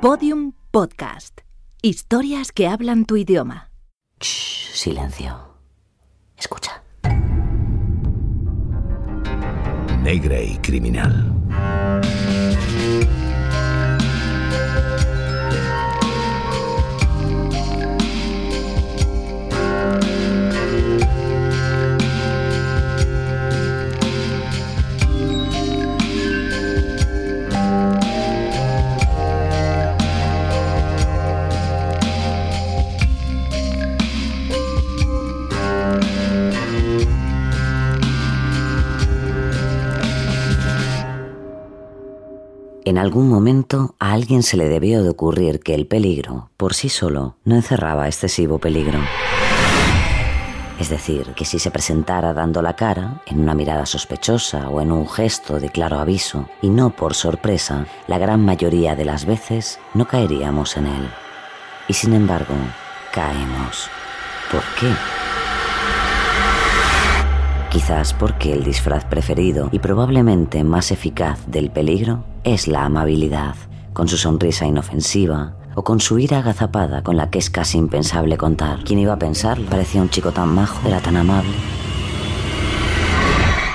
Podium Podcast. Historias que hablan tu idioma. Shh, silencio. Escucha. Negra y criminal. En algún momento a alguien se le debió de ocurrir que el peligro, por sí solo, no encerraba excesivo peligro. Es decir, que si se presentara dando la cara, en una mirada sospechosa o en un gesto de claro aviso, y no por sorpresa, la gran mayoría de las veces no caeríamos en él. Y sin embargo, caemos. ¿Por qué? Quizás porque el disfraz preferido y probablemente más eficaz del peligro es la amabilidad, con su sonrisa inofensiva o con su ira agazapada con la que es casi impensable contar. ¿Quién iba a pensar? Parecía un chico tan majo, era tan amable.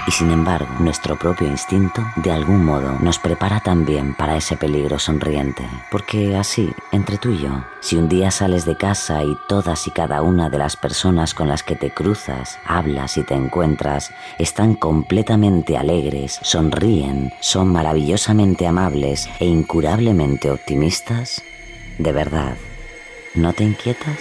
Y sin embargo, nuestro propio instinto, de algún modo, nos prepara también para ese peligro sonriente. Porque así, entre tú y yo, si un día sales de casa y todas y cada una de las personas con las que te cruzas, hablas y te encuentras, están completamente alegres, sonríen, son maravillosamente amables e incurablemente optimistas, ¿de verdad no te inquietas?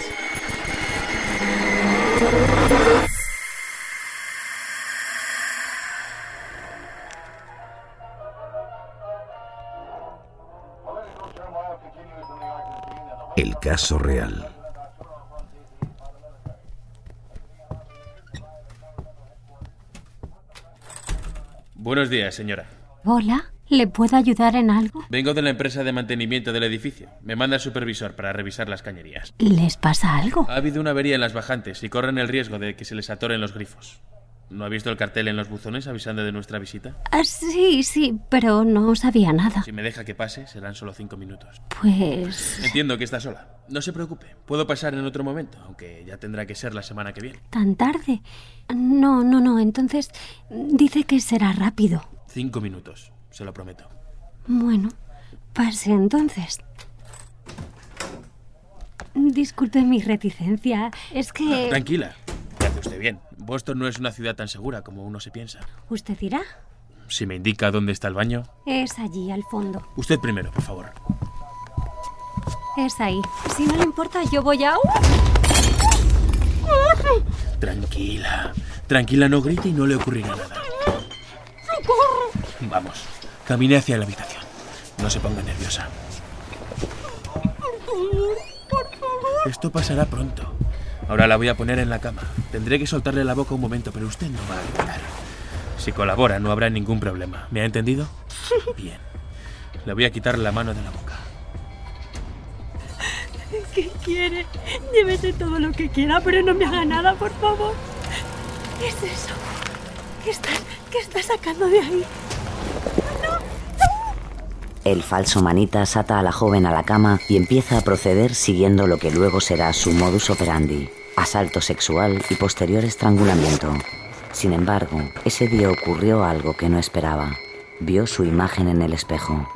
Caso real. Buenos días, señora. Hola, ¿le puedo ayudar en algo? Vengo de la empresa de mantenimiento del edificio. Me manda el supervisor para revisar las cañerías. ¿Les pasa algo? Ha habido una avería en las bajantes y corren el riesgo de que se les atoren los grifos. ¿No ha visto el cartel en los buzones avisando de nuestra visita? Ah, sí, sí, pero no sabía nada. Si me deja que pase, serán solo cinco minutos. Pues... Entiendo que está sola. No se preocupe. Puedo pasar en otro momento, aunque ya tendrá que ser la semana que viene. ¿Tan tarde? No, no, no. Entonces dice que será rápido. Cinco minutos, se lo prometo. Bueno, pase entonces. Disculpe mi reticencia. Es que... Tranquila. Me hace usted bien. Boston no es una ciudad tan segura como uno se piensa. ¿Usted dirá? Si me indica dónde está el baño. Es allí, al fondo. Usted primero, por favor. Es ahí. Si no le importa, yo voy a... Tranquila. Tranquila, no grite y no le ocurrirá nada. Vamos, camine hacia la habitación. No se ponga nerviosa. Esto pasará pronto. Ahora la voy a poner en la cama. Tendré que soltarle la boca un momento, pero usted no va a gritar. Si colabora, no habrá ningún problema. ¿Me ha entendido? Bien. Le voy a quitar la mano de la boca. ¿Qué quiere? Llévese todo lo que quiera, pero no me haga nada, por favor. ¿Qué es eso? ¿Qué estás, qué estás sacando de ahí? El falso manitas ata a la joven a la cama y empieza a proceder siguiendo lo que luego será su modus operandi, asalto sexual y posterior estrangulamiento. Sin embargo, ese día ocurrió algo que no esperaba. Vio su imagen en el espejo.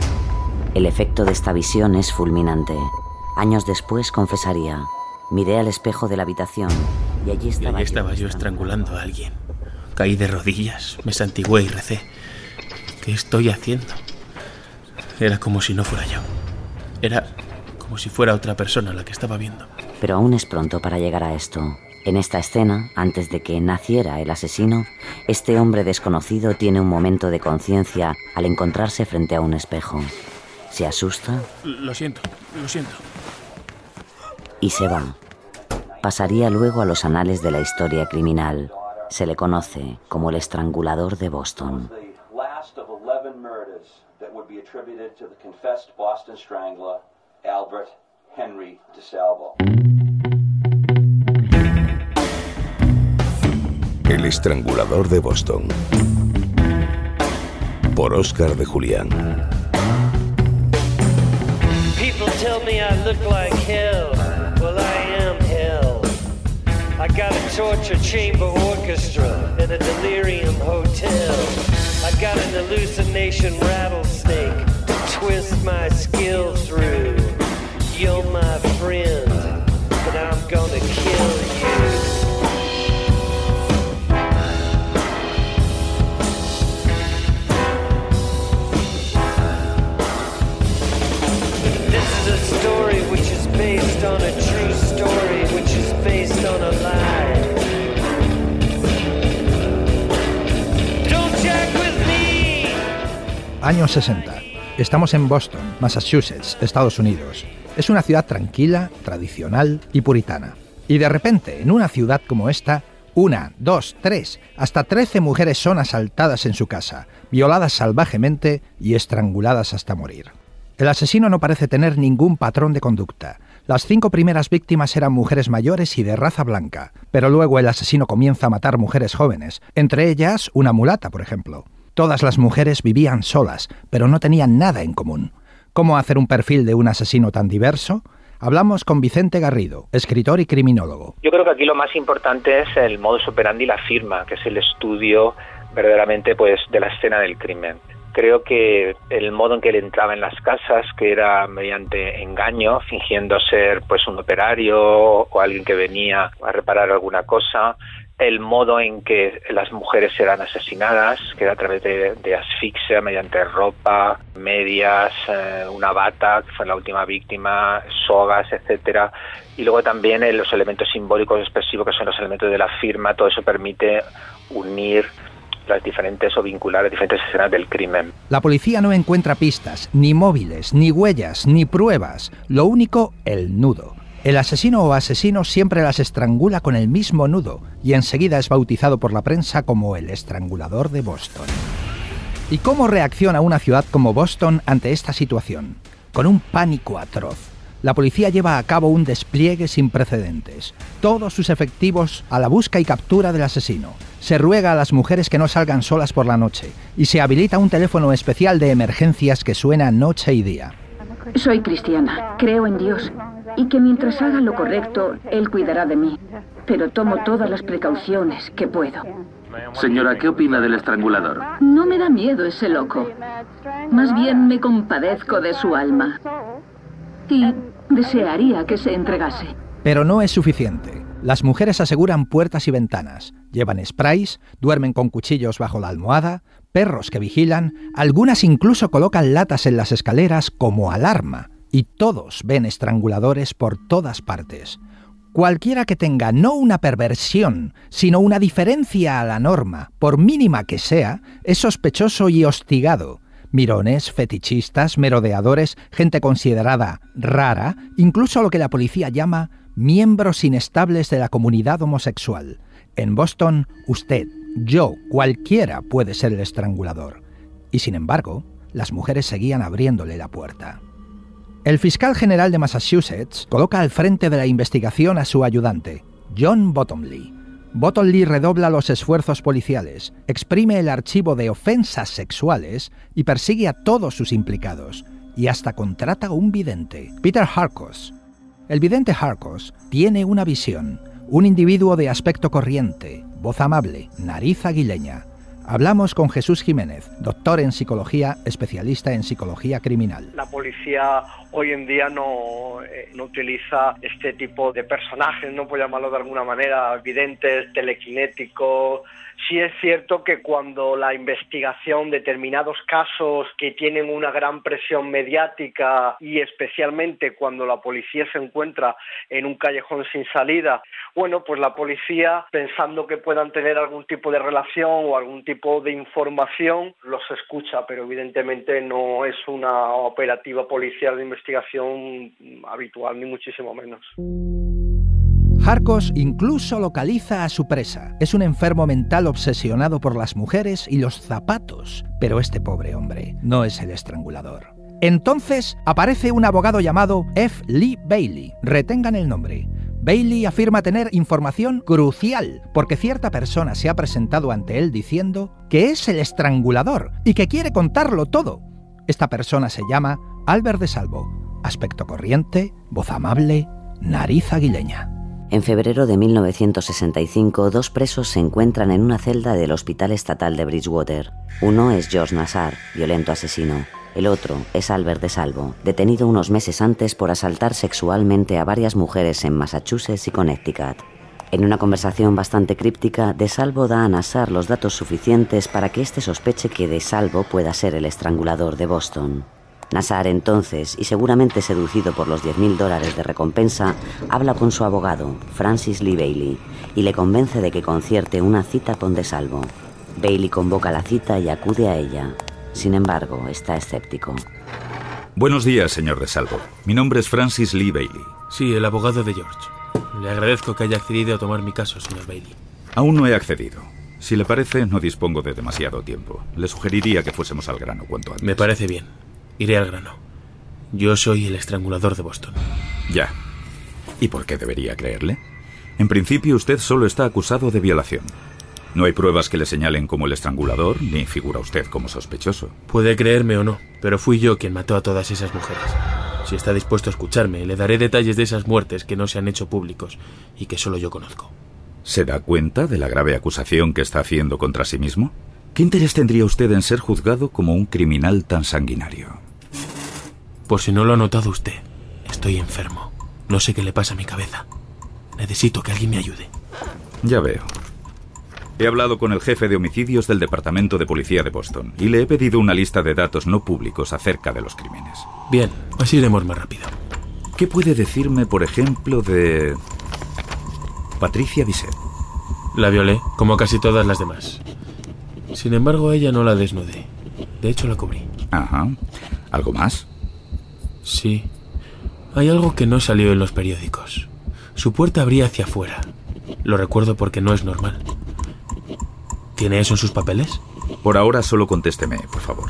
El efecto de esta visión es fulminante. Años después confesaría, miré al espejo de la habitación y allí Y estaba, allí estaba yo estrangulando a alguien. Caí de rodillas, me santigué y recé. ¿Qué estoy haciendo? Era como si no fuera yo. Era como si fuera otra persona la que estaba viendo. Pero aún es pronto para llegar a esto. En esta escena, antes de que naciera el asesino, este hombre desconocido tiene un momento de conciencia al encontrarse frente a un espejo. Se asusta Lo siento, lo siento. y se va. Pasaría luego a los anales de la historia criminal. Se le conoce como el estrangulador de Boston. Attributed to the confessed Boston Strangler, Albert Henry DeSalvo. El estrangulador de Boston. Por Oscar de Julián. People torture chamber orchestra in a delirium hotel. I got an hallucination rattlesnake to twist my skill through. You're my friend, but I'm gonna kill you. Años 60. Estamos en Boston, Massachusetts, Estados Unidos. Es una ciudad tranquila, tradicional y puritana. Y de repente, en una ciudad como esta, una, dos, tres, hasta trece mujeres son asaltadas en su casa, violadas salvajemente y estranguladas hasta morir. El asesino no parece tener ningún patrón de conducta. Las cinco primeras víctimas eran mujeres mayores y de raza blanca, pero luego el asesino comienza a matar mujeres jóvenes, entre ellas una mulata, por ejemplo. Todas las mujeres vivían solas, pero no tenían nada en común. ¿Cómo hacer un perfil de un asesino tan diverso? Hablamos con Vicente Garrido, escritor y criminólogo. Yo creo que aquí lo más importante es el modus operandi y la firma, que es el estudio verdaderamente pues de la escena del crimen. Creo que el modo en que él entraba en las casas, que era mediante engaño, fingiendo ser pues un operario o alguien que venía a reparar alguna cosa, el modo en que las mujeres eran asesinadas, que era a través de, asfixia mediante ropa, medias, eh, una bata, que fue la última víctima, sogas, etcétera, y luego también eh, los elementos simbólicos expresivos que son los elementos de la firma, todo eso permite unir las diferentes o vincular las diferentes escenas del crimen. La policía no encuentra pistas, ni móviles, ni huellas, ni pruebas. Lo único, el nudo. El asesino o asesino siempre las estrangula con el mismo nudo y enseguida es bautizado por la prensa como el estrangulador de Boston. ¿Y cómo reacciona una ciudad como Boston ante esta situación? Con un pánico atroz. La policía lleva a cabo un despliegue sin precedentes. Todos sus efectivos a la busca y captura del asesino. Se ruega a las mujeres que no salgan solas por la noche y se habilita un teléfono especial de emergencias que suena noche y día. Soy cristiana, creo en Dios y que mientras haga lo correcto, Él cuidará de mí. Pero tomo todas las precauciones que puedo. Señora, ¿qué opina del estrangulador? No me da miedo ese loco. Más bien me compadezco de su alma. Y desearía que se entregase. Pero no es suficiente. Las mujeres aseguran puertas y ventanas, llevan sprays, duermen con cuchillos bajo la almohada, perros que vigilan, algunas incluso colocan latas en las escaleras como alarma, y todos ven estranguladores por todas partes. Cualquiera que tenga no una perversión, sino una diferencia a la norma, por mínima que sea, es sospechoso y hostigado. Mirones, fetichistas, merodeadores, gente considerada rara, incluso lo que la policía llama miembros inestables de la comunidad homosexual. En Boston, usted, yo, cualquiera puede ser el estrangulador. Y sin embargo, las mujeres seguían abriéndole la puerta. El fiscal general de Massachusetts coloca al frente de la investigación a su ayudante, John Bottomley. Bottomley redobla los esfuerzos policiales, exprime el archivo de ofensas sexuales y persigue a todos sus implicados, y hasta contrata un vidente, Peter Harcos. El vidente Harcos tiene una visión, un individuo de aspecto corriente, voz amable, nariz aguileña. Hablamos con Jesús Jiménez, doctor en psicología, especialista en psicología criminal. La policía hoy en día no, eh, no utiliza este tipo de personajes, no puedo llamarlo de alguna manera, videntes, telequinéticos. Sí es cierto que cuando la investigación, determinados casos que tienen una gran presión mediática y especialmente cuando la policía se encuentra en un callejón sin salida, bueno, pues la policía, pensando que puedan tener algún tipo de relación o algún tipo de información, los escucha, pero evidentemente no es una operativa policial de investigación habitual, ni muchísimo menos. Harcos incluso localiza a su presa. Es un enfermo mental obsesionado por las mujeres y los zapatos. Pero este pobre hombre no es el estrangulador. Entonces aparece un abogado llamado F. Lee Bailey. Retengan el nombre. Bailey afirma tener información crucial porque cierta persona se ha presentado ante él diciendo que es el estrangulador y que quiere contarlo todo. Esta persona se llama Albert de Salvo. Aspecto corriente, voz amable, nariz aguileña. En febrero de 1965, dos presos se encuentran en una celda del Hospital Estatal de Bridgewater. Uno es George Nassar, violento asesino. El otro es Albert de Salvo, detenido unos meses antes por asaltar sexualmente a varias mujeres en Massachusetts y Connecticut. En una conversación bastante críptica, De Salvo da a Nassar los datos suficientes para que éste sospeche que De Salvo pueda ser el estrangulador de Boston. Nassar entonces, y seguramente seducido por los 10.000 dólares de recompensa, habla con su abogado, Francis Lee Bailey, y le convence de que concierte una cita con De Salvo. Bailey convoca la cita y acude a ella. Sin embargo, está escéptico. Buenos días, señor De Salvo. Mi nombre es Francis Lee Bailey. Sí, el abogado de George. Le agradezco que haya accedido a tomar mi caso, señor Bailey. Aún no he accedido. Si le parece, no dispongo de demasiado tiempo. Le sugeriría que fuésemos al grano cuanto antes. Me parece bien. Iré al grano. Yo soy el estrangulador de Boston. Ya. ¿Y por qué debería creerle? En principio, usted solo está acusado de violación. No hay pruebas que le señalen como el estrangulador, ni figura usted como sospechoso. Puede creerme o no, pero fui yo quien mató a todas esas mujeres. Si está dispuesto a escucharme, le daré detalles de esas muertes que no se han hecho públicos y que solo yo conozco. ¿Se da cuenta de la grave acusación que está haciendo contra sí mismo? ¿Qué interés tendría usted en ser juzgado como un criminal tan sanguinario? Por si no lo ha notado usted, estoy enfermo. No sé qué le pasa a mi cabeza. Necesito que alguien me ayude. Ya veo. He hablado con el jefe de homicidios del Departamento de Policía de Boston y le he pedido una lista de datos no públicos acerca de los crímenes. Bien, así iremos más rápido. ¿Qué puede decirme, por ejemplo, de... Patricia Bisset? La violé, como casi todas las demás. Sin embargo, a ella no la desnudé. De hecho, la cubrí. Ajá. ¿Algo más? Sí. Hay algo que no salió en los periódicos. Su puerta abría hacia afuera. Lo recuerdo porque no es normal. ¿Tiene eso en sus papeles? Por ahora solo contésteme, por favor.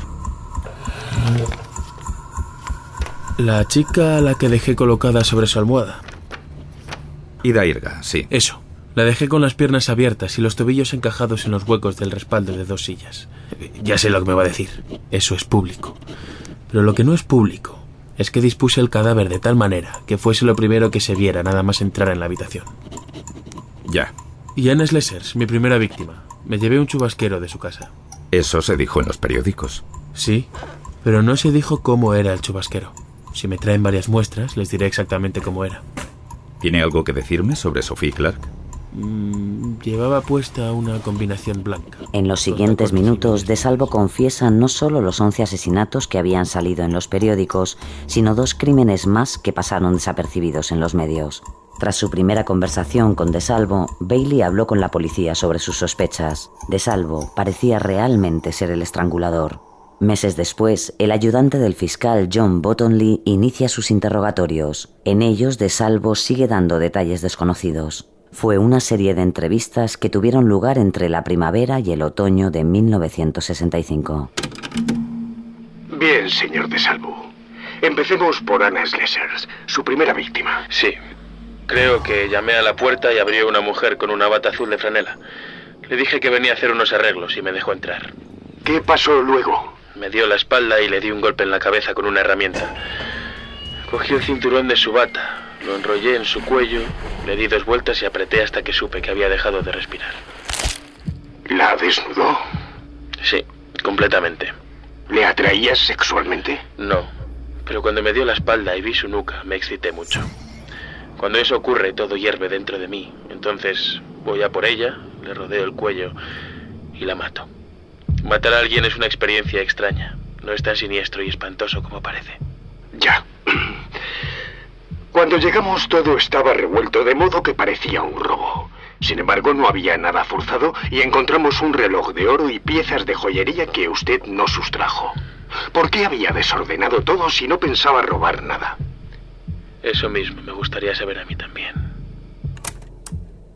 La chica a la que dejé colocada sobre su almohada. Ida Irga, sí. Eso. La dejé con las piernas abiertas y los tobillos encajados en los huecos del respaldo de dos sillas. Ya sé lo que me va a decir. Eso es público. Pero lo que no es público es que dispuse el cadáver de tal manera que fuese lo primero que se viera nada más entrar en la habitación. Ya. Y Anne Slesers, mi primera víctima. Me llevé un chubasquero de su casa. Eso se dijo en los periódicos. Sí, pero no se dijo cómo era el chubasquero. Si me traen varias muestras, les diré exactamente cómo era. ¿Tiene algo que decirme sobre Sophie Clark? Mm, llevaba puesta una combinación blanca. En los siguientes minutos, De Salvo confiesa no solo los 11 asesinatos que habían salido en los periódicos, sino dos crímenes más que pasaron desapercibidos en los medios. Tras su primera conversación con De Salvo, Bailey habló con la policía sobre sus sospechas. De Salvo parecía realmente ser el estrangulador. Meses después, el ayudante del fiscal John Bottonley inicia sus interrogatorios. En ellos, De Salvo sigue dando detalles desconocidos. Fue una serie de entrevistas que tuvieron lugar entre la primavera y el otoño de 1965. Bien, señor De Salvo. Empecemos por Anna Slesers, su primera víctima. Sí. Creo que llamé a la puerta y abrió una mujer con una bata azul de franela. Le dije que venía a hacer unos arreglos y me dejó entrar. ¿Qué pasó luego? Me dio la espalda y le di un golpe en la cabeza con una herramienta. Cogí el cinturón de su bata, lo enrollé en su cuello, le di dos vueltas y apreté hasta que supe que había dejado de respirar. ¿La desnudó? Sí, completamente. ¿Le atraías sexualmente? No, pero cuando me dio la espalda y vi su nuca, me excité mucho. Cuando eso ocurre, todo hierve dentro de mí. Entonces voy a por ella, le rodeo el cuello y la mato. Matar a alguien es una experiencia extraña. No es tan siniestro y espantoso como parece. Ya. Cuando llegamos todo estaba revuelto de modo que parecía un robo. Sin embargo, no había nada forzado y encontramos un reloj de oro y piezas de joyería que usted no sustrajo. ¿Por qué había desordenado todo si no pensaba robar nada? Eso mismo me gustaría saber a mí también.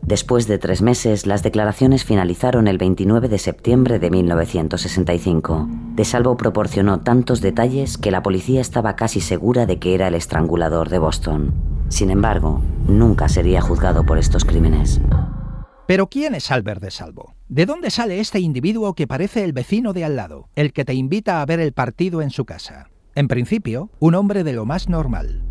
Después de tres meses, las declaraciones finalizaron el 29 de septiembre de 1965. De Salvo proporcionó tantos detalles que la policía estaba casi segura de que era el estrangulador de Boston. Sin embargo, nunca sería juzgado por estos crímenes. Pero ¿quién es Albert de Salvo? ¿De dónde sale este individuo que parece el vecino de al lado, el que te invita a ver el partido en su casa? En principio, un hombre de lo más normal.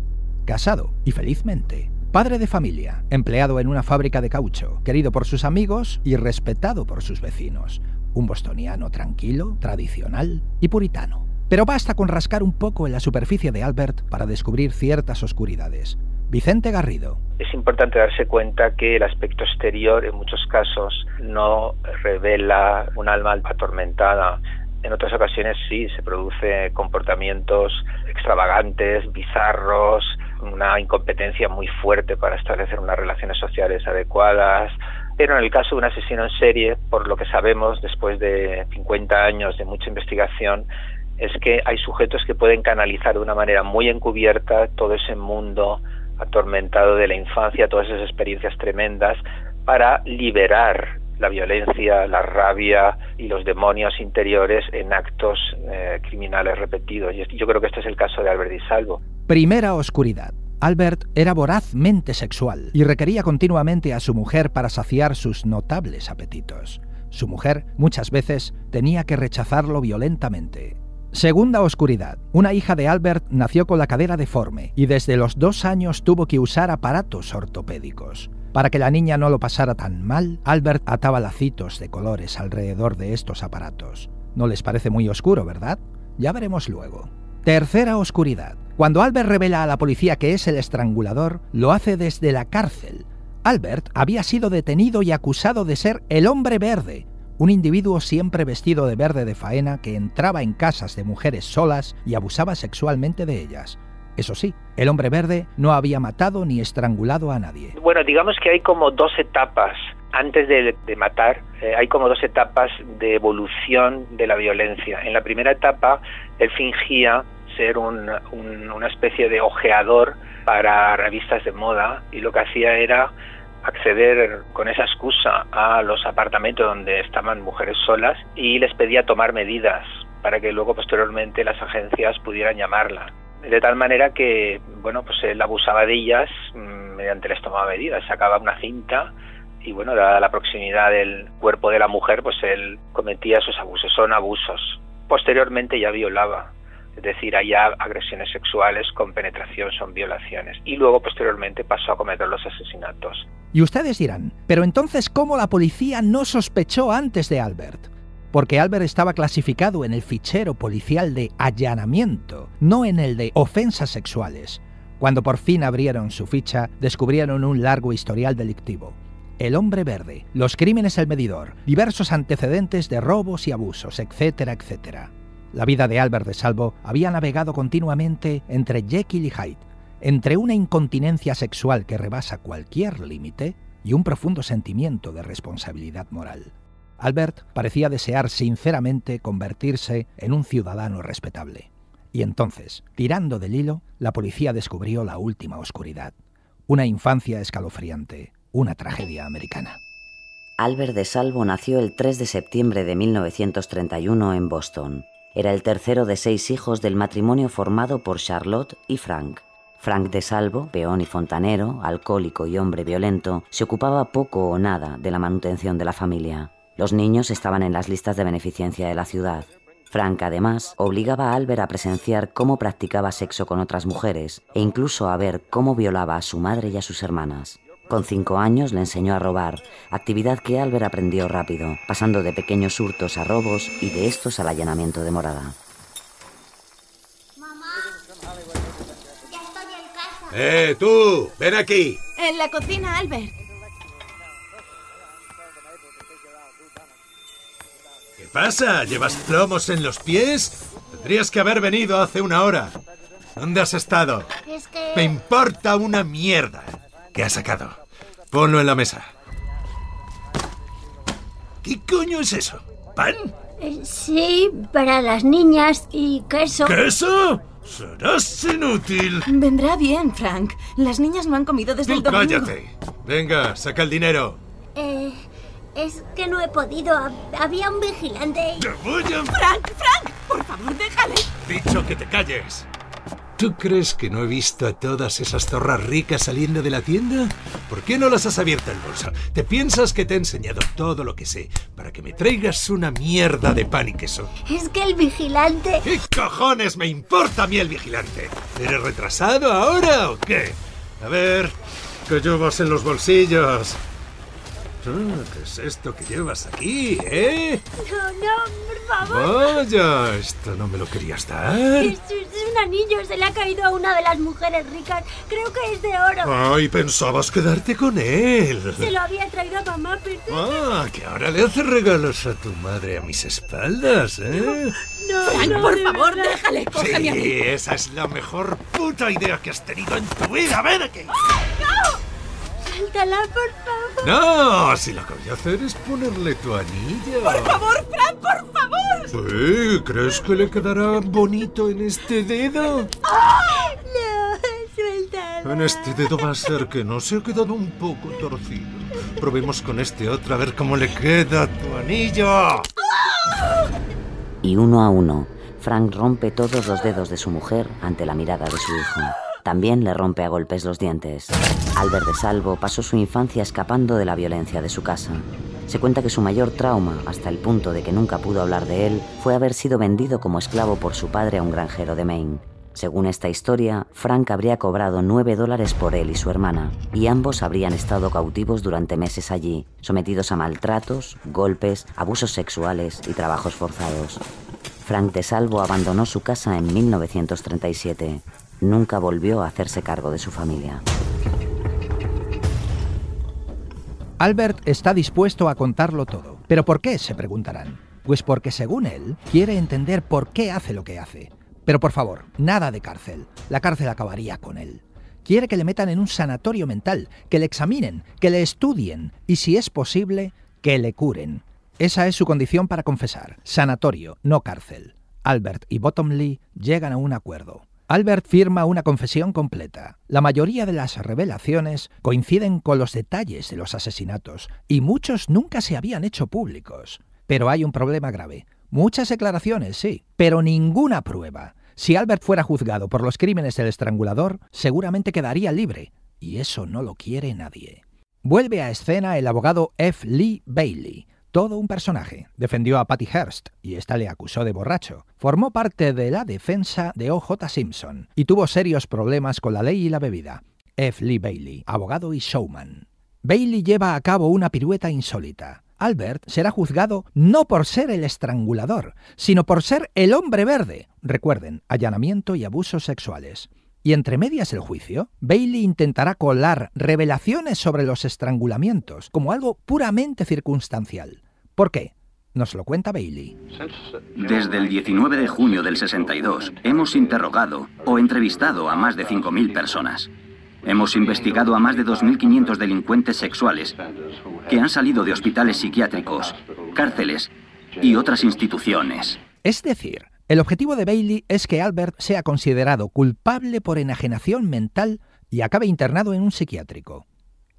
Casado, y felizmente. Padre de familia, empleado en una fábrica de caucho, querido por sus amigos y respetado por sus vecinos. Un bostoniano tranquilo, tradicional y puritano. Pero basta con rascar un poco en la superficie de Albert para descubrir ciertas oscuridades. Vicente Garrido. Es importante darse cuenta que el aspecto exterior en muchos casos no revela un alma atormentada. En otras ocasiones sí, se produce comportamientos extravagantes, bizarros, una incompetencia muy fuerte para establecer unas relaciones sociales adecuadas. Pero en el caso de un asesino en serie, por lo que sabemos después de 50 años de mucha investigación, es que hay sujetos que pueden canalizar de una manera muy encubierta todo ese mundo atormentado de la infancia, todas esas experiencias tremendas, para liberar la violencia, la rabia y los demonios interiores en actos eh, criminales repetidos. Y yo creo que este es el caso de Albert Di Salvo. Primera oscuridad. Albert era vorazmente sexual y requería continuamente a su mujer para saciar sus notables apetitos. Su mujer muchas veces tenía que rechazarlo violentamente. Segunda oscuridad. Una hija de Albert nació con la cadera deforme y desde los dos años tuvo que usar aparatos ortopédicos. Para que la niña no lo pasara tan mal, Albert ataba lacitos de colores alrededor de estos aparatos. No les parece muy oscuro, ¿verdad? Ya veremos luego. Tercera oscuridad. Cuando Albert revela a la policía que es el estrangulador, lo hace desde la cárcel. Albert había sido detenido y acusado de ser el hombre verde, un individuo siempre vestido de verde de faena que entraba en casas de mujeres solas y abusaba sexualmente de ellas. Eso sí, el hombre verde no había matado ni estrangulado a nadie. Bueno, digamos que hay como dos etapas. Antes de, matar, eh, hay como dos etapas de evolución de la violencia. En la primera etapa, él fingía ser una especie de ojeador para revistas de moda y lo que hacía era acceder con esa excusa a los apartamentos donde estaban mujeres solas y les pedía tomar medidas para que luego posteriormente las agencias pudieran llamarla. De tal manera que, bueno, pues él abusaba de ellas mm, mediante les tomaba medidas, sacaba una cinta y bueno, dada la proximidad del cuerpo de la mujer, pues él cometía esos abusos, son abusos. Posteriormente ya violaba es decir, allá agresiones sexuales con penetración son violaciones. Y luego, posteriormente, pasó a cometer los asesinatos. Y ustedes dirán, pero entonces, ¿cómo la policía no sospechó antes de Albert? Porque Albert estaba clasificado en el fichero policial de allanamiento, no en el de ofensas sexuales. Cuando por fin abrieron su ficha, descubrieron un largo historial delictivo. El hombre verde, los crímenes al medidor, diversos antecedentes de robos y abusos, etcétera, etcétera. La vida de Albert de Salvo había navegado continuamente entre Jekyll y Hyde, entre una incontinencia sexual que rebasa cualquier límite y un profundo sentimiento de responsabilidad moral. Albert parecía desear sinceramente convertirse en un ciudadano respetable. Y entonces, tirando del hilo, la policía descubrió la última oscuridad. Una infancia escalofriante, una tragedia americana. Albert de Salvo nació el 3 de septiembre de 1931 en Boston. Era el tercero de seis hijos del matrimonio formado por Charlotte y Frank. Frank de Salvo, peón y fontanero, alcohólico y hombre violento, se ocupaba poco o nada de la manutención de la familia. Los niños estaban en las listas de beneficencia de la ciudad. Frank, además, obligaba a Albert a presenciar cómo practicaba sexo con otras mujeres e incluso a ver cómo violaba a su madre y a sus hermanas. Con cinco años le enseñó a robar, actividad que Albert aprendió rápido, pasando de pequeños hurtos a robos y de estos al allanamiento de morada. Mamá, ya estoy en casa. ¡Eh, tú! ¡Ven aquí! En la cocina, Albert. ¿Qué pasa? ¿Llevas plomos en los pies? Tendrías que haber venido hace una hora. ¿Dónde has estado? Es que... Me importa una mierda. ¿Qué has sacado? Ponlo en la mesa. ¿Qué coño es eso? ¿Pan? Eh, sí, para las niñas y queso. ¿Queso? Serás inútil. Vendrá bien, Frank. Las niñas no han comido desde Tú el domingo. cállate. Venga, saca el dinero. Eh, es que no he podido. Hab- Había un vigilante y... ¡Te voy a... Frank, Frank, por favor, déjale. Dicho que te calles. ¿Tú crees que no he visto a todas esas zorras ricas saliendo de la tienda? ¿Por qué no las has abierto el bolso? ¿Te piensas que te he enseñado todo lo que sé para que me traigas una mierda de pan y queso? Es que el vigilante... ¿Qué cojones me importa a mí el vigilante? ¿Eres retrasado ahora o qué? A ver, ¿Qué llevas en los bolsillos? Ah, ¿Qué es esto que llevas aquí, eh? No, no, por favor. Vaya, esto no me lo querías dar. Es, es un anillo, se le ha caído a una de las mujeres ricas. Creo que es de oro. Ay, pensabas quedarte con él. Se lo había traído a mamá, pero... Ah, que ahora le haces regalos a tu madre a mis espaldas, ¿eh? No, Frank, no, por favor, verdad. déjale, cógeme. Sí, esa es la mejor puta idea que has tenido en tu vida. Ven aquí. Por favor. No, si lo que voy a hacer es ponerle tu anillo. Por favor, Frank, por favor. Sí, ¿crees que le quedará bonito en este dedo? No, suéltala. En este dedo va a ser que no se ha quedado un poco torcido. Probemos con este otro a ver cómo le queda tu anillo. Y uno a uno, Frank rompe todos los dedos de su mujer ante la mirada de su hijo. También le rompe a golpes los dientes. Albert de Salvo pasó su infancia escapando de la violencia de su casa. Se cuenta que su mayor trauma, hasta el punto de que nunca pudo hablar de él, fue haber sido vendido como esclavo por su padre a un granjero de Maine. Según esta historia, Frank habría cobrado 9 dólares por él y su hermana, y ambos habrían estado cautivos durante meses allí, sometidos a maltratos, golpes, abusos sexuales y trabajos forzados. Frank de Salvo abandonó su casa en 1937. Nunca volvió a hacerse cargo de su familia. Albert está dispuesto a contarlo todo. ¿Pero por qué? se preguntarán. Pues porque según él, quiere entender por qué hace lo que hace. Pero por favor, nada de cárcel. La cárcel acabaría con él. Quiere que le metan en un sanatorio mental, que le examinen, que le estudien y, si es posible, que le curen. Esa es su condición para confesar. Sanatorio, no cárcel. Albert y Bottomley llegan a un acuerdo. Albert firma una confesión completa. La mayoría de las revelaciones coinciden con los detalles de los asesinatos y muchos nunca se habían hecho públicos. Pero hay un problema grave. Muchas declaraciones, sí, pero ninguna prueba. Si Albert fuera juzgado por los crímenes del estrangulador, seguramente quedaría libre, y eso no lo quiere nadie. Vuelve a escena el abogado F. Lee Bailey, todo un personaje. Defendió a Patty Hearst y ésta le acusó de borracho. Formó parte de la defensa de O.J. Simpson y tuvo serios problemas con la ley y la bebida. F. Lee Bailey, abogado y showman. Bailey lleva a cabo una pirueta insólita. Albert será juzgado no por ser el estrangulador, sino por ser el hombre verde. Recuerden, allanamiento y abusos sexuales. Y entre medias del juicio, Bailey intentará colar revelaciones sobre los estrangulamientos como algo puramente circunstancial. ¿Por qué? Nos lo cuenta Bailey. Desde el 19 de junio del 62 hemos interrogado o entrevistado a más de 5.000 personas. Hemos investigado a más de 2.500 delincuentes sexuales que han salido de hospitales psiquiátricos, cárceles y otras instituciones. Es decir, el objetivo de Bailey es que Albert sea considerado culpable por enajenación mental y acabe internado en un psiquiátrico.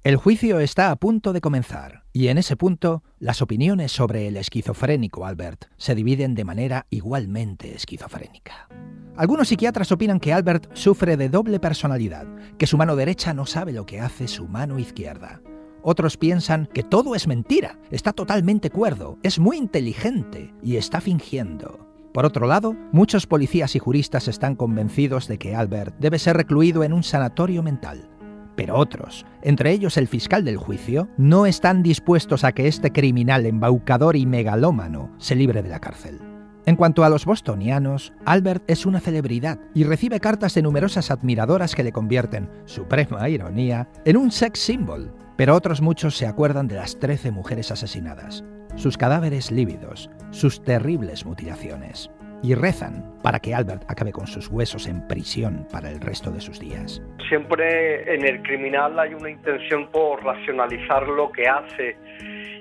El juicio está a punto de comenzar, y en ese punto las opiniones sobre el esquizofrénico Albert se dividen de manera igualmente esquizofrénica. Algunos psiquiatras opinan que Albert sufre de doble personalidad, que su mano derecha no sabe lo que hace su mano izquierda. Otros piensan que todo es mentira, está totalmente cuerdo, es muy inteligente y está fingiendo. Por otro lado, muchos policías y juristas están convencidos de que Albert debe ser recluido en un sanatorio mental. Pero otros, entre ellos el fiscal del juicio, no están dispuestos a que este criminal embaucador y megalómano se libre de la cárcel. En cuanto a los bostonianos, Albert es una celebridad y recibe cartas de numerosas admiradoras que le convierten, suprema ironía, en un sex symbol. Pero otros muchos se acuerdan de las 13 mujeres asesinadas, sus cadáveres lívidos, sus terribles mutilaciones, y rezan para que Albert acabe con sus huesos en prisión para el resto de sus días. Siempre en el criminal hay una intención por racionalizar lo que hace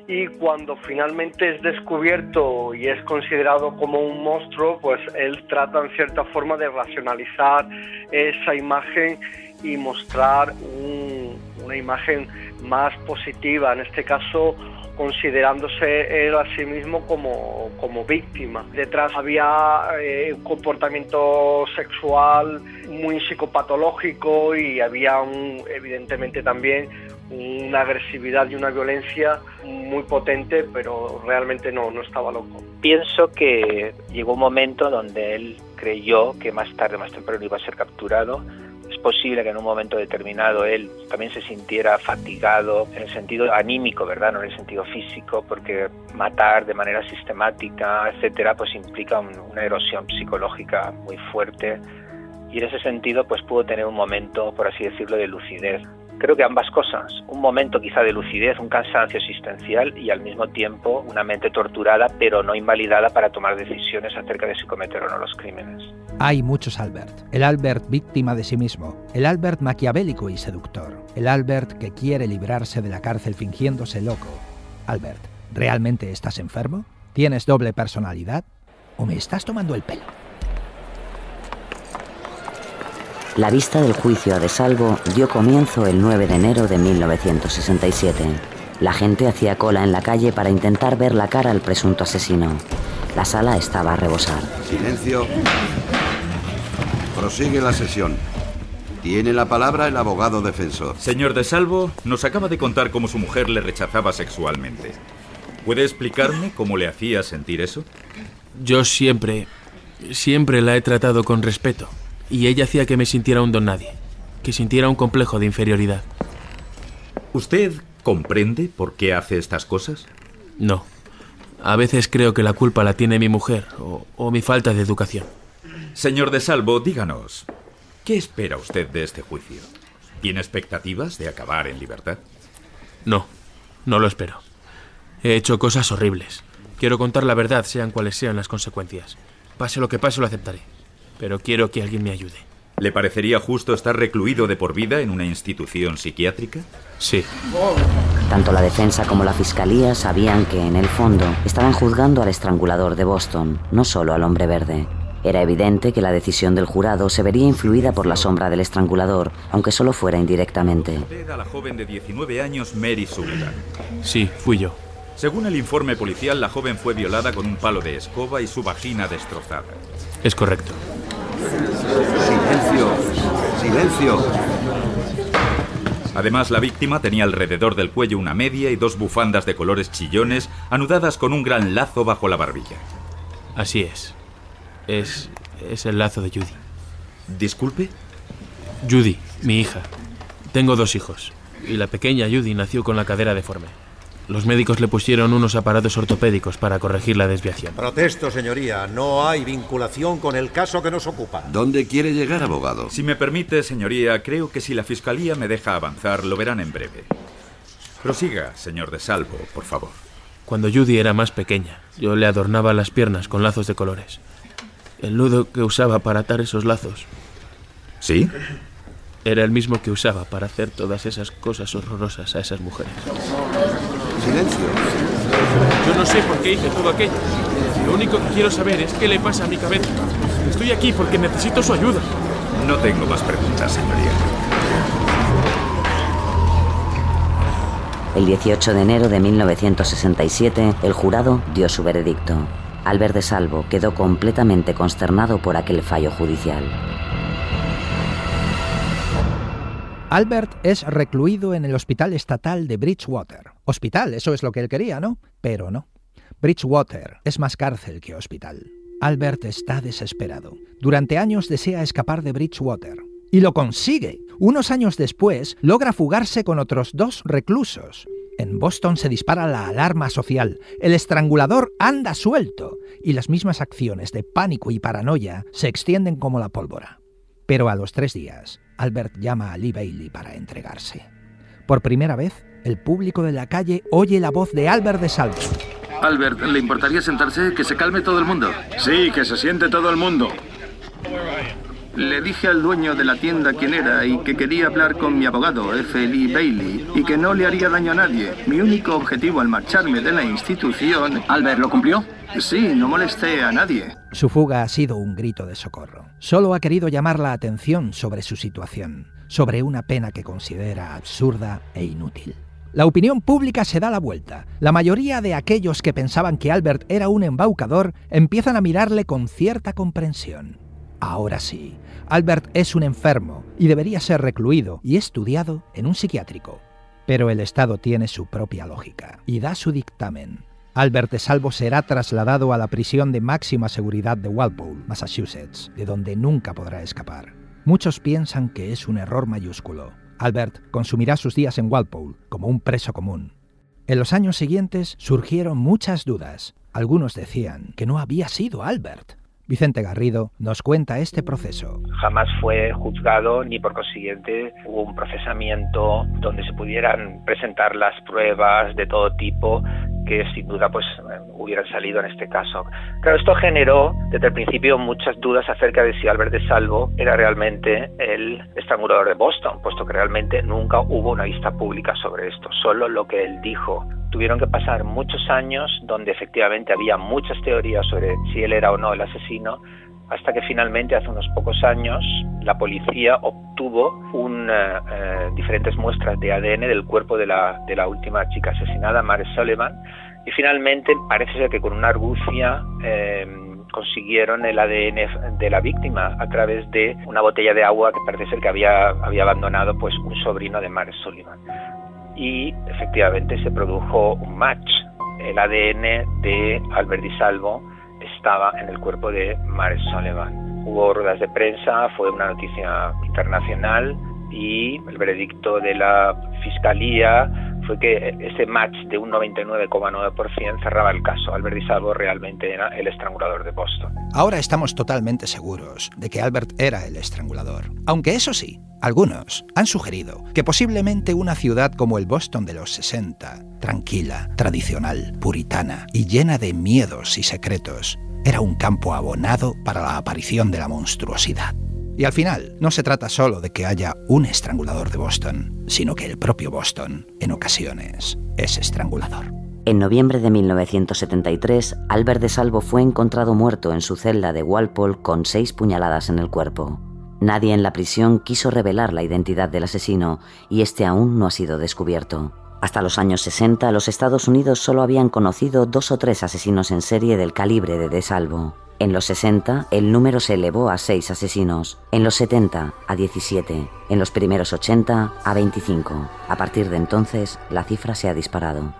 y cuando finalmente es descubierto y es considerado como un monstruo, pues él trata en cierta forma de racionalizar esa imagen y mostrar un, una imagen más positiva, en este caso considerándose él a sí mismo como, como víctima. Detrás había eh, un comportamiento sexual muy psicopatológico y había un, evidentemente también una agresividad y una violencia muy potente, pero realmente no, no estaba loco. Pienso que llegó un momento donde él creyó que más tarde, más temprano iba a ser capturado Es posible que en un momento determinado él también se sintiera fatigado en el sentido anímico, ¿verdad? No en el sentido físico, porque matar de manera sistemática, etcétera, pues implica una erosión psicológica muy fuerte y en ese sentido pues pudo tener un momento, por así decirlo, de lucidez. Creo que ambas cosas, un momento quizá de lucidez, un cansancio existencial y al mismo tiempo una mente torturada pero no invalidada para tomar decisiones acerca de si cometer o no los crímenes. Hay muchos Albert. El Albert víctima de sí mismo, el Albert maquiavélico y seductor, el Albert que quiere librarse de la cárcel fingiéndose loco. Albert, ¿realmente estás enfermo? ¿Tienes doble personalidad? ¿O me estás tomando el pelo? La vista del juicio a De Salvo dio comienzo el 9 de enero de 1967. La gente hacía cola en la calle para intentar ver la cara al presunto asesino. La sala estaba a rebosar. Silencio. Prosigue la sesión. Tiene la palabra el abogado defensor. Señor De Salvo, nos acaba de contar cómo su mujer le rechazaba sexualmente. ¿Puede explicarme cómo le hacía sentir eso? Yo siempre, siempre la he tratado con respeto y ella hacía que me sintiera un don nadie, que sintiera un complejo de inferioridad. ¿Usted comprende por qué hace estas cosas? No. A veces creo que la culpa la tiene mi mujer o, o mi falta de educación. Señor de Salvo, díganos, ¿qué espera usted de este juicio? ¿Tiene expectativas de acabar en libertad? No, no lo espero. He hecho cosas horribles. Quiero contar la verdad, sean cuales sean las consecuencias. Pase lo que pase, lo aceptaré pero quiero que alguien me ayude. ¿Le parecería justo estar recluido de por vida en una institución psiquiátrica? Sí. Tanto la defensa como la fiscalía sabían que, en el fondo, estaban juzgando al estrangulador de Boston, no solo al hombre verde. Era evidente que la decisión del jurado se vería influida por la sombra del estrangulador, aunque solo fuera indirectamente. Usted a la joven de 19 años Mary Sullivan. Sí, fui yo. Según el informe policial, la joven fue violada con un palo de escoba y su vagina destrozada. Es correcto. Silencio, silencio. Además, la víctima tenía alrededor del cuello una media y dos bufandas de colores chillones anudadas con un gran lazo bajo la barbilla. Así es. Es. es el lazo de Judy. ¿Disculpe? Judy, mi hija. Tengo dos hijos. Y la pequeña Judy nació con la cadera deforme. Los médicos le pusieron unos aparatos ortopédicos para corregir la desviación. Protesto, señoría. No hay vinculación con el caso que nos ocupa. ¿Dónde quiere llegar, abogado? Si me permite, señoría, creo que si la fiscalía me deja avanzar, lo verán en breve. Prosiga, señor de Salvo, por favor. Cuando Judy era más pequeña, yo le adornaba las piernas con lazos de colores. El nudo que usaba para atar esos lazos. ¿Sí? Era el mismo que usaba para hacer todas esas cosas horrorosas a esas mujeres. Silencio. Yo no sé por qué hice todo aquello. Lo único que quiero saber es qué le pasa a mi cabeza. Estoy aquí porque necesito su ayuda. No tengo más preguntas, señoría. El 18 de enero de 1967, el jurado dio su veredicto. Albert de Salvo quedó completamente consternado por aquel fallo judicial. Albert es recluido en el Hospital Estatal de Bridgewater. Hospital, eso es lo que él quería, ¿no? Pero no. Bridgewater es más cárcel que hospital. Albert está desesperado. Durante años desea escapar de Bridgewater. Y lo consigue. Unos años después, logra fugarse con otros dos reclusos. En Boston se dispara la alarma social. El estrangulador anda suelto. Y las mismas acciones de pánico y paranoia se extienden como la pólvora. Pero a los tres días, Albert llama a Lee Bailey para entregarse. Por primera vez, el público de la calle oye la voz de Albert de Salvo. Albert, ¿le importaría sentarse? Que se calme todo el mundo. Sí, que se siente todo el mundo. Le dije al dueño de la tienda quién era y que quería hablar con mi abogado, F. Lee Bailey, y que no le haría daño a nadie. Mi único objetivo al marcharme de la institución... Albert, ¿lo cumplió? Sí, no molesté a nadie. Su fuga ha sido un grito de socorro. Solo ha querido llamar la atención sobre su situación, sobre una pena que considera absurda e inútil. La opinión pública se da la vuelta. La mayoría de aquellos que pensaban que Albert era un embaucador empiezan a mirarle con cierta comprensión. Ahora sí, Albert es un enfermo y debería ser recluido y estudiado en un psiquiátrico. Pero el Estado tiene su propia lógica y da su dictamen. Albert de Salvo será trasladado a la prisión de máxima seguridad de Walpole, Massachusetts, de donde nunca podrá escapar. muchos piensan que es un error mayúsculo. Albert consumirá sus días en Walpole como un preso común. En los años siguientes surgieron muchas dudas. Algunos decían que no había sido Albert. Vicente Garrido nos cuenta este proceso. Jamás fue juzgado ni por consiguiente hubo un procesamiento donde se pudieran presentar las pruebas de todo tipo que sin duda pues hubieran salido en este caso. Claro, esto generó desde el principio muchas dudas acerca de si Albert de Salvo era realmente el estrangulador de Boston, puesto que realmente nunca hubo una vista pública sobre esto, solo lo que él dijo. Tuvieron que pasar muchos años donde efectivamente había muchas teorías sobre si él era o no el asesino, hasta que finalmente hace unos pocos años la policía obtuvo un, eh, eh, diferentes muestras de ADN del cuerpo de la, de la última chica asesinada, Mary Sullivan, y finalmente parece ser que con una argucia eh, consiguieron el ADN de la víctima a través de una botella de agua que parece ser que había, abandonado pues un sobrino de Mary Sullivan. Y efectivamente se produjo un match. El ADN de Albert Di Salvo estaba en el cuerpo de Mary Sullivan. Hubo ruedas de prensa, fue una noticia internacional y el veredicto de la fiscalía fue que ese match de un 99,9% cerraba el caso. Albert Di Salvo realmente era el estrangulador de Boston. Ahora estamos totalmente seguros de que Albert era el estrangulador. Aunque eso sí, algunos han sugerido que posiblemente una ciudad como el Boston de los 60, tranquila, tradicional, puritana y llena de miedos y secretos, era un campo abonado para la aparición de la monstruosidad. Y al final, no se trata solo de que haya un estrangulador de Boston, sino que el propio Boston, en ocasiones, es estrangulador. En noviembre de 1973, Albert de Salvo fue encontrado muerto en su celda de Walpole con seis puñaladas en el cuerpo. Nadie en la prisión quiso revelar la identidad del asesino y este aún no ha sido descubierto. Hasta los años 60, los Estados Unidos solo habían conocido dos o tres asesinos en serie del calibre de De Salvo. En los 60, el número se elevó a 6 asesinos, en los 70 a 17, en los primeros 80 a 25. A partir de entonces, la cifra se ha disparado.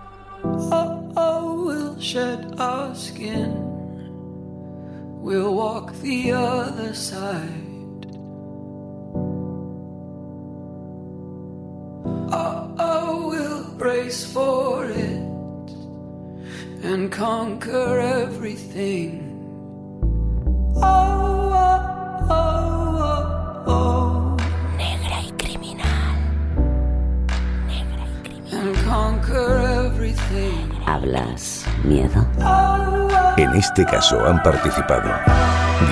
brace for it and conquer everything. ¿Hablas miedo? En este caso han participado.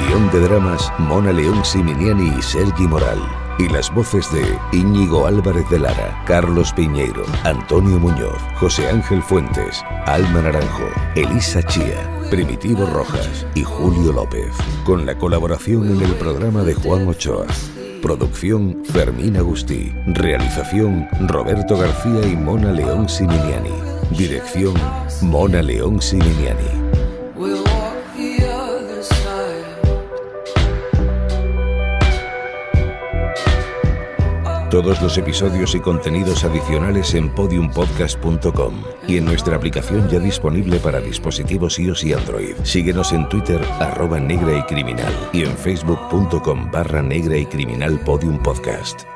Guión de dramas Mona León Siminiani y Sergi Moral. Y las voces de Íñigo Álvarez de Lara, Carlos Piñeiro, Antonio Muñoz, José Ángel Fuentes, Alma Naranjo, Elisa Chía, Primitivo Rojas y Julio López, con la colaboración en el programa de Juan Ochoa. Producción Fermín Agustí. Realización Roberto García y Mona León Siminiani. Dirección Mona León Siminiani. Todos los episodios y contenidos adicionales en podiumpodcast.com y en nuestra aplicación ya disponible para dispositivos iOS y Android. Síguenos en Twitter arroba negra y criminal y en facebook.com barra negra y criminal podium podcast.